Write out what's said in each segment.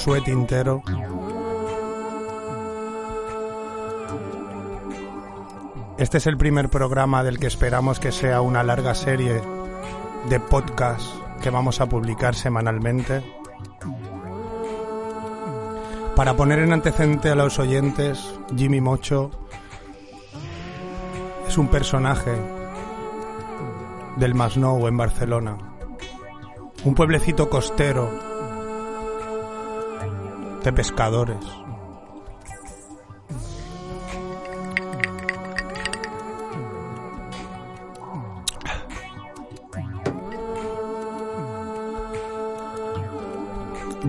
Josué Tintero. Este es el primer programa del que esperamos que sea una larga serie de podcast que vamos a publicar semanalmente. Para poner en antecedente a los oyentes, Jimmy Mocho es un personaje del Masnou en Barcelona, un pueblecito costero de pescadores.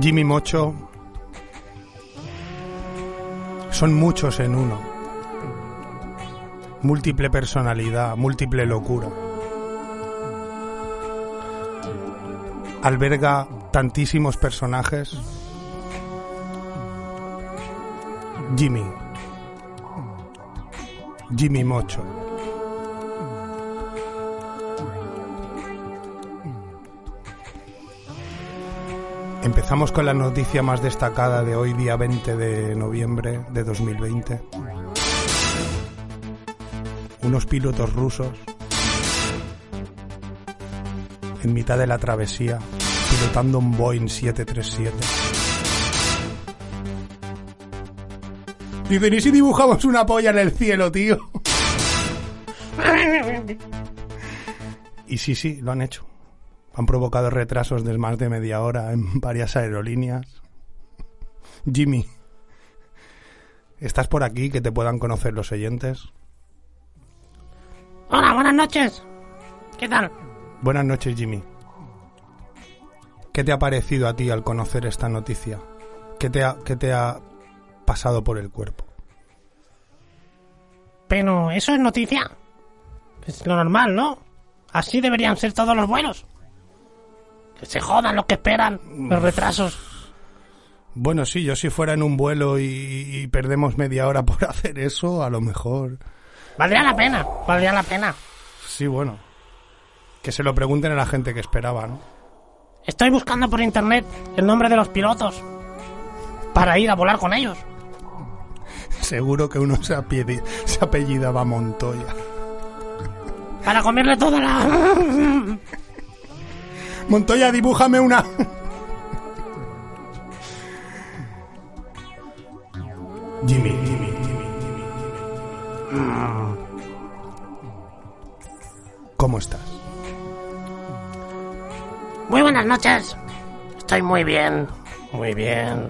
Jimmy Mocho son muchos en uno. Múltiple personalidad, múltiple locura. Alberga tantísimos personajes. Jimmy. Jimmy Mocho. Empezamos con la noticia más destacada de hoy, día 20 de noviembre de 2020. Unos pilotos rusos en mitad de la travesía, pilotando un Boeing 737. Dicen, ¿y si dibujamos una polla en el cielo, tío? Y sí, sí, lo han hecho. Han provocado retrasos de más de media hora en varias aerolíneas. Jimmy, ¿estás por aquí que te puedan conocer los oyentes? Hola, buenas noches. ¿Qué tal? Buenas noches, Jimmy. ¿Qué te ha parecido a ti al conocer esta noticia? ¿Qué te ha, qué te ha pasado por el cuerpo? Pero eso es noticia. Es lo normal, ¿no? Así deberían ser todos los vuelos. Que se jodan los que esperan los retrasos. Bueno, sí, yo si fuera en un vuelo y, y perdemos media hora por hacer eso, a lo mejor... Valdría la pena, valdría la pena. Sí, bueno. Que se lo pregunten a la gente que esperaba, ¿no? Estoy buscando por internet el nombre de los pilotos para ir a volar con ellos. Seguro que uno se, apelli- se apellidaba Montoya. Para comerle toda la... Montoya, dibújame una... Jimmy, Jimmy, Jimmy, Jimmy, Jimmy. ¿Cómo estás? Muy buenas noches. Estoy muy bien, muy bien.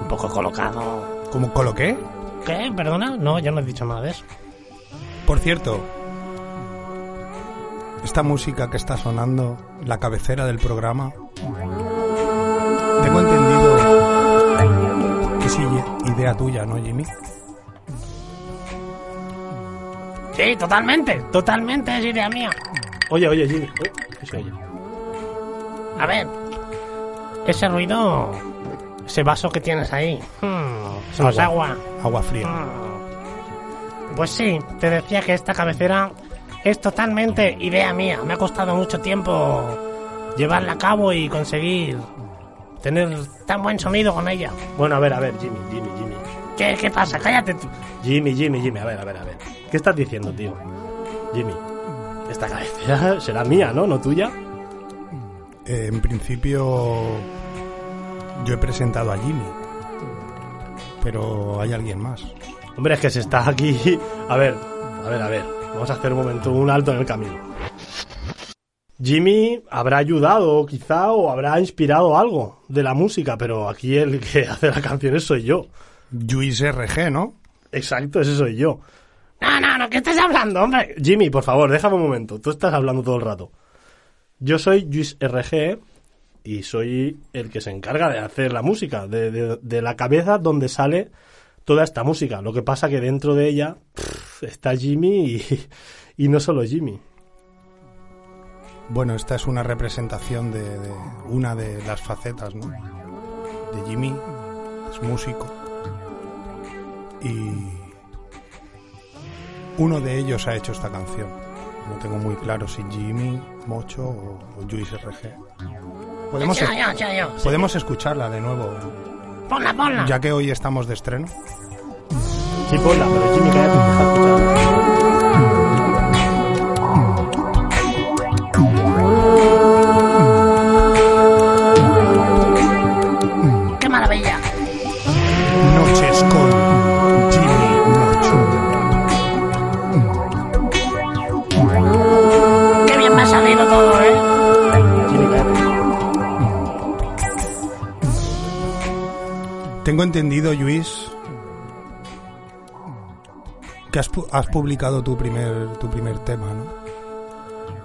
Un poco colocado. ¿Cómo coloqué? ¿Qué? ¿Perdona? No, yo no he dicho nada de eso. Por cierto, esta música que está sonando, la cabecera del programa, tengo entendido que es idea tuya, ¿no, Jimmy? Sí, totalmente, totalmente es idea mía. Oye, oye, Jimmy. Uy, ¿qué se oye? A ver, ese ruido, ese vaso que tienes ahí, hmm, eso no es agua. Agua fría. Hmm. Pues sí, te decía que esta cabecera es totalmente idea mía. Me ha costado mucho tiempo llevarla a cabo y conseguir tener tan buen sonido con ella. Bueno, a ver, a ver, Jimmy, Jimmy, Jimmy. ¿Qué, qué pasa? Cállate tú. Jimmy, Jimmy, Jimmy, a ver, a ver, a ver. ¿Qué estás diciendo, tío? Jimmy, esta cabecera será mía, ¿no? ¿No tuya? Eh, en principio, yo he presentado a Jimmy, pero hay alguien más. Hombre, es que se está aquí. A ver, a ver, a ver. Vamos a hacer un momento, un alto en el camino. Jimmy habrá ayudado, quizá, o habrá inspirado algo de la música, pero aquí el que hace las canciones soy yo. Luis RG, ¿no? Exacto, ese soy yo. No, no, no, ¿qué estás hablando, hombre? Jimmy, por favor, déjame un momento. Tú estás hablando todo el rato. Yo soy Luis RG y soy el que se encarga de hacer la música, de, la cabeza donde sale toda esta música. Lo que pasa que dentro de ella está Jimmy y, no solo Jimmy. Bueno, esta es una representación de, una de las facetas, ¿no? De Jimmy, es músico. y uno de ellos ha hecho esta canción. No tengo muy claro si Jimmy, Mocho o, o RG. Podemos, podemos escucharla de nuevo, Ponla, ponla. ya que hoy estamos de estreno. Sí, ponla, pero Jimmy, cállate, Tengo entendido, Luis, que has, pu- has publicado tu primer, tu primer tema, ¿no?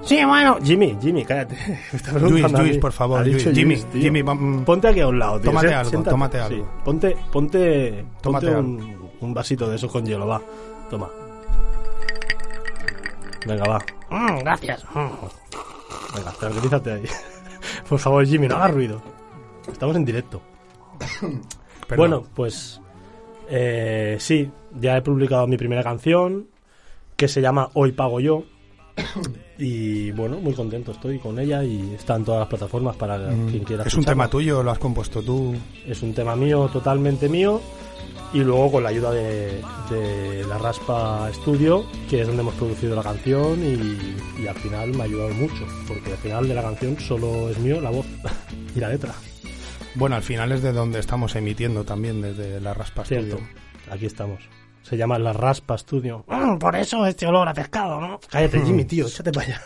Sí, bueno. Jimmy, Jimmy, cállate. Luis, Luis, por favor, Luis. Jimmy, Luis. Jimmy, Ponte aquí a un lado, tío. Tómate algo, siéntate. tómate Sí. algo. Ponte, ponte, Tómate ponte un, un vasito de esos con hielo, va. Toma. Venga, va. Mm, gracias. Mm. Venga, tranquilízate ahí. Por favor, Jimmy, no hagas ruido. Estamos en directo. Perdón. Bueno, pues eh, sí, ya he publicado mi primera canción que se llama Hoy Pago Yo. Y bueno, muy contento estoy con ella y está en todas las plataformas para quien quiera. Mm. es un tema tuyo, lo has compuesto tú. Es un tema mío, totalmente mío. Y luego con la ayuda de, de la Raspa Studio, que es donde hemos producido la canción y, y al final me ha ayudado mucho, porque al final de la canción solo es mío la voz y la letra. Bueno, al final es de donde estamos emitiendo también, desde la Raspa Cierto, Studio. aquí estamos. Se llama la Raspa Studio. Mm, por eso este olor a pescado, ¿no? Cállate, Jimmy, tío, échate para allá.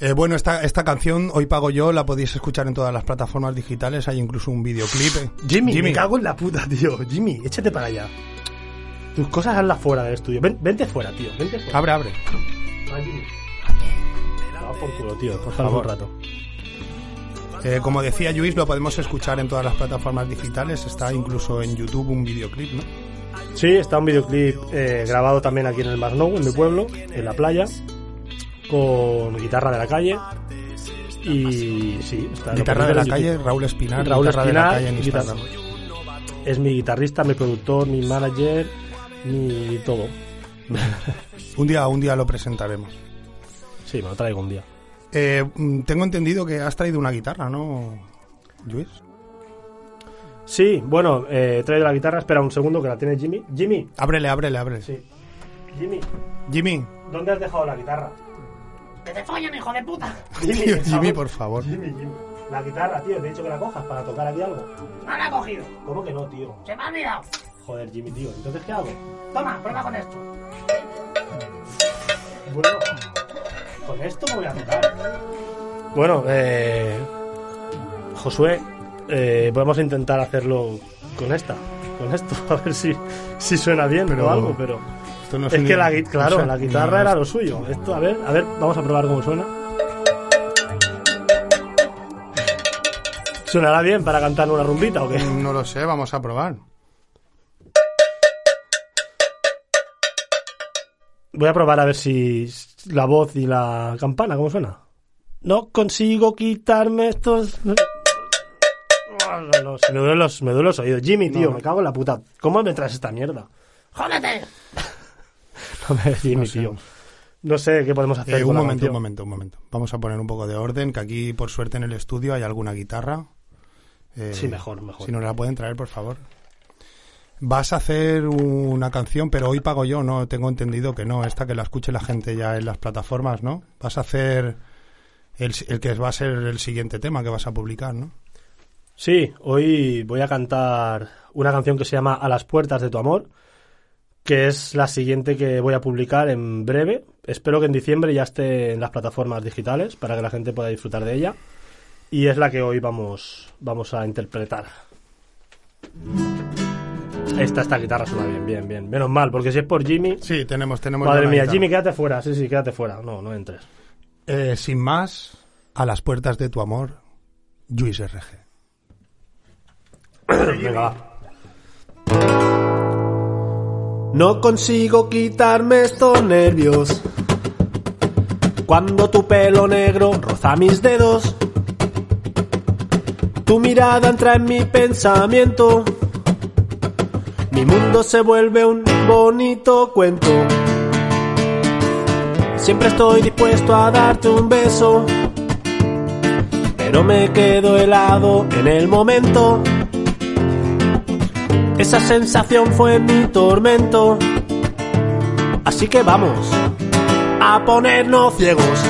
Eh, bueno, esta, esta canción, Hoy Pago Yo, la podéis escuchar en todas las plataformas digitales. Hay incluso un videoclip. eh. Jimmy, me cago en la puta, tío. Jimmy, échate para allá. Tus cosas hazlas fuera del estudio. Ven- vente fuera, tío. Vente fuera. Abre, abre. Va, Jimmy. Va por culo, tío. Por favor, favor. un rato. Eh, como decía Luis, lo podemos escuchar en todas las plataformas digitales. Está incluso en YouTube un videoclip, ¿no? Sí, está un videoclip eh, grabado también aquí en el Masnou, en mi pueblo, en la playa, con guitarra de la calle. Y sí, está Guitarra de la calle. Raúl Espinar. Raúl guitarra de la Espinar, calle en. Instagram. Es mi guitarrista, mi productor, mi manager, mi todo. Un día, un día lo presentaremos. Sí, me lo traigo un día. Eh, mm, tengo entendido que has traído una guitarra, ¿no, Luis? Sí, bueno, eh, he traído la guitarra. Espera un segundo que la tiene Jimmy. Jimmy, Ábrele, ábrele, ábrele. sí. Jimmy, Jimmy, ¿dónde has dejado la guitarra? ¡Que te follen, hijo de puta! Jimmy, tío, Jimmy, favor. por favor. Jimmy, Jimmy. La guitarra, tío, te he dicho que la cojas para tocar aquí algo. ¡No la he cogido! ¿Cómo que no, tío? ¡Se me ha olvidado! Joder, Jimmy, tío. ¿Entonces qué hago? Toma, prueba con esto. Bueno, con esto me voy a tocar. Bueno, eh, Josué, eh, vamos a intentar hacerlo con esta, con esto, a ver si, si suena bien Pero- o algo, pero Esto no es un- que la, claro, la guitarra no- era lo suyo. Esto, a ver, a ver, vamos a probar cómo suena. ¿Sonará bien para cantar una rumbita o qué? No lo sé, vamos a probar. Voy a probar a ver si la voz y la campana, ¿cómo suena? No consigo quitarme estos... No, no, se me, duelen los, me duelen los oídos. Jimmy, tío, No. me cago en la puta. ¿Cómo me traes esta mierda? ¡Jódete! No me Jimmy, No sé. tío. No sé qué podemos hacer Eh, un momento, un momento, un momento. Vamos a poner un poco de orden, que aquí, por suerte, en el estudio hay alguna guitarra. Eh, Sí, mejor, mejor. Si nos la pueden traer, por favor. Vas a hacer una canción, pero hoy pago yo, ¿no? Tengo entendido que no. Esta que la escuche la gente ya en las plataformas, ¿no? Vas a hacer el, que va a ser el siguiente tema que vas a publicar, ¿no? Sí, hoy voy a cantar una canción que se llama A las puertas de tu amor, que es la siguiente que voy a publicar en breve. Espero que en diciembre ya esté en las plataformas digitales para que la gente pueda disfrutar de ella. Y es la que hoy vamos, vamos a interpretar. Esta, esta guitarra suena bien, bien, bien. Menos mal, porque si es por Jimmy... Sí, tenemos, tenemos. Madre mía, guitarra. Jimmy, quédate fuera. Sí, sí, quédate fuera. No, no entres. Eh, sin más, a las puertas de tu amor, Luis RG. Venga, va. No consigo quitarme estos nervios. Cuando tu pelo negro roza mis dedos. Tu mirada entra en mi pensamiento. Mi mundo se vuelve un bonito cuento. Siempre estoy dispuesto a darte un beso, pero me quedo helado en el momento. Esa sensación fue mi tormento. Así que vamos a ponernos ciegos.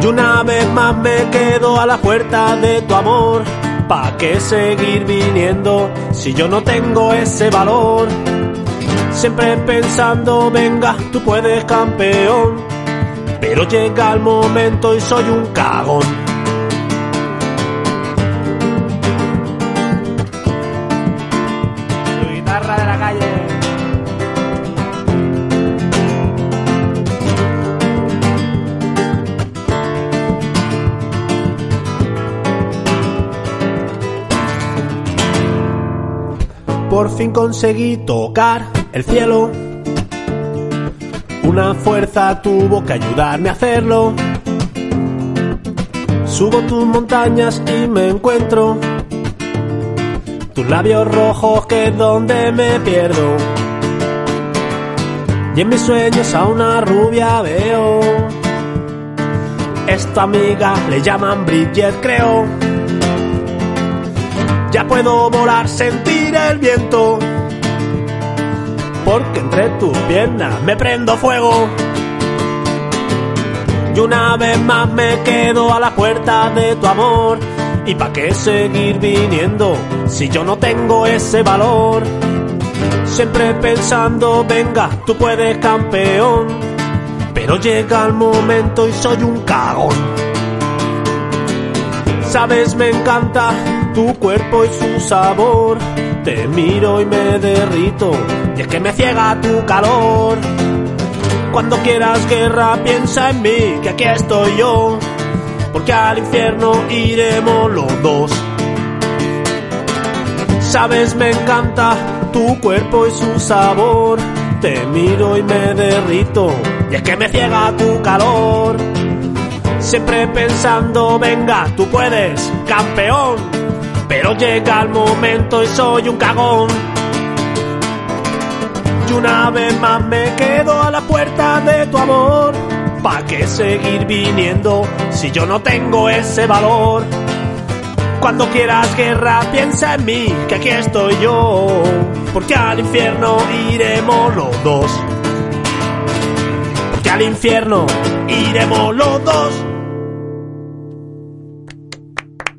Y una vez más me quedo a la puerta de tu amor. ¿Pa' qué seguir viniendo si yo no tengo ese valor? Siempre pensando, venga, tú puedes campeón. Pero llega el momento y soy un cagón. Por fin conseguí tocar el cielo. Una fuerza tuvo que ayudarme a hacerlo. Subo tus montañas y me encuentro. Tus labios rojos que es donde me pierdo. Y en mis sueños a una rubia veo. Esta amiga le llaman Bridget, creo. Puedo volar, sentir el viento. Porque entre tus piernas me prendo fuego. Y una vez más me quedo a la puerta de tu amor. ¿Y pa' qué seguir viniendo si yo no tengo ese valor? Siempre pensando, venga, tú puedes campeón. Pero llega el momento y soy un cagón. Sabes, me encanta tu cuerpo y su sabor. Te miro y me derrito, y es que me ciega tu calor. Cuando quieras guerra, piensa en mí, que aquí estoy yo. Porque al infierno iremos los dos. Sabes, me encanta tu cuerpo y su sabor. Te miro y me derrito, y es que me ciega tu calor. Siempre pensando, venga, tú puedes, campeón. Pero llega el momento y soy un cagón. Y una vez más me quedo a la puerta de tu amor. ¿Pa' qué seguir viniendo si yo no tengo ese valor? Cuando quieras guerra, piensa en mí, que aquí estoy yo. Porque al infierno iremos los dos. Porque al infierno iremos los dos.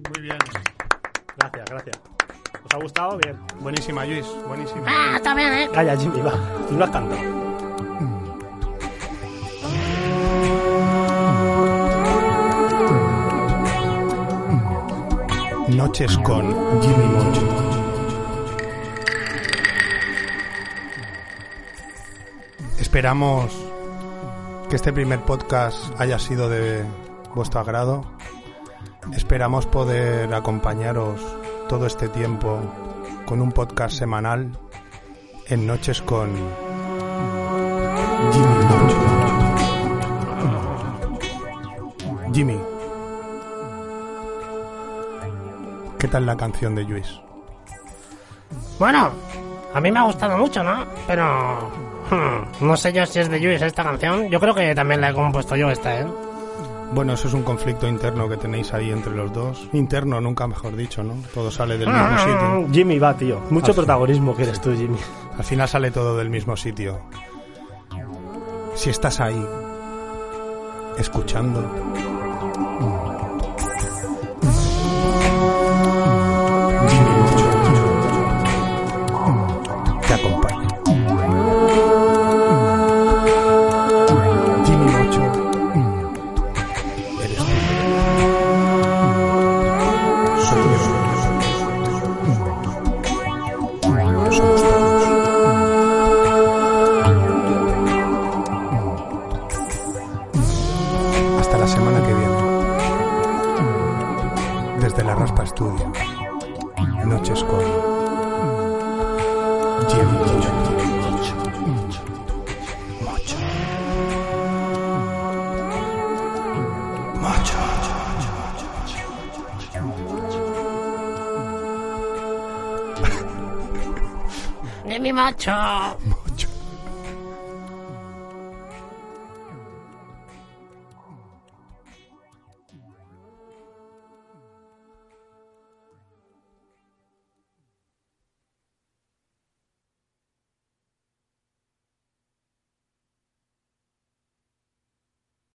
Muy bien. Gracias. ¿Os ha gustado? Bien. Buenísima, Luis. Buenísima. Ah, está bien, ¿eh? Calla, Jimmy, va. Tú lo has cantado. Noches con Jimmy Mocho. Esperamos que este primer podcast haya sido de vuestro agrado. Esperamos poder acompañaros todo este tiempo con un podcast semanal en Noches con Jimmy. Jimmy, ¿qué tal la canción de Luis? Bueno, a mí me ha gustado mucho, ¿no? Pero... hmm, no sé yo si es de Luis esta canción. Yo creo que también la he compuesto yo esta, ¿eh? Bueno, eso es un conflicto interno que tenéis ahí entre los dos. Interno, nunca mejor dicho, ¿no? Todo sale del mismo sitio. Jimmy va, tío. Mucho Ah, protagonismo que eres tú, Jimmy. Al final sale todo del mismo sitio. Si estás ahí, escuchando. macho. de mi macho.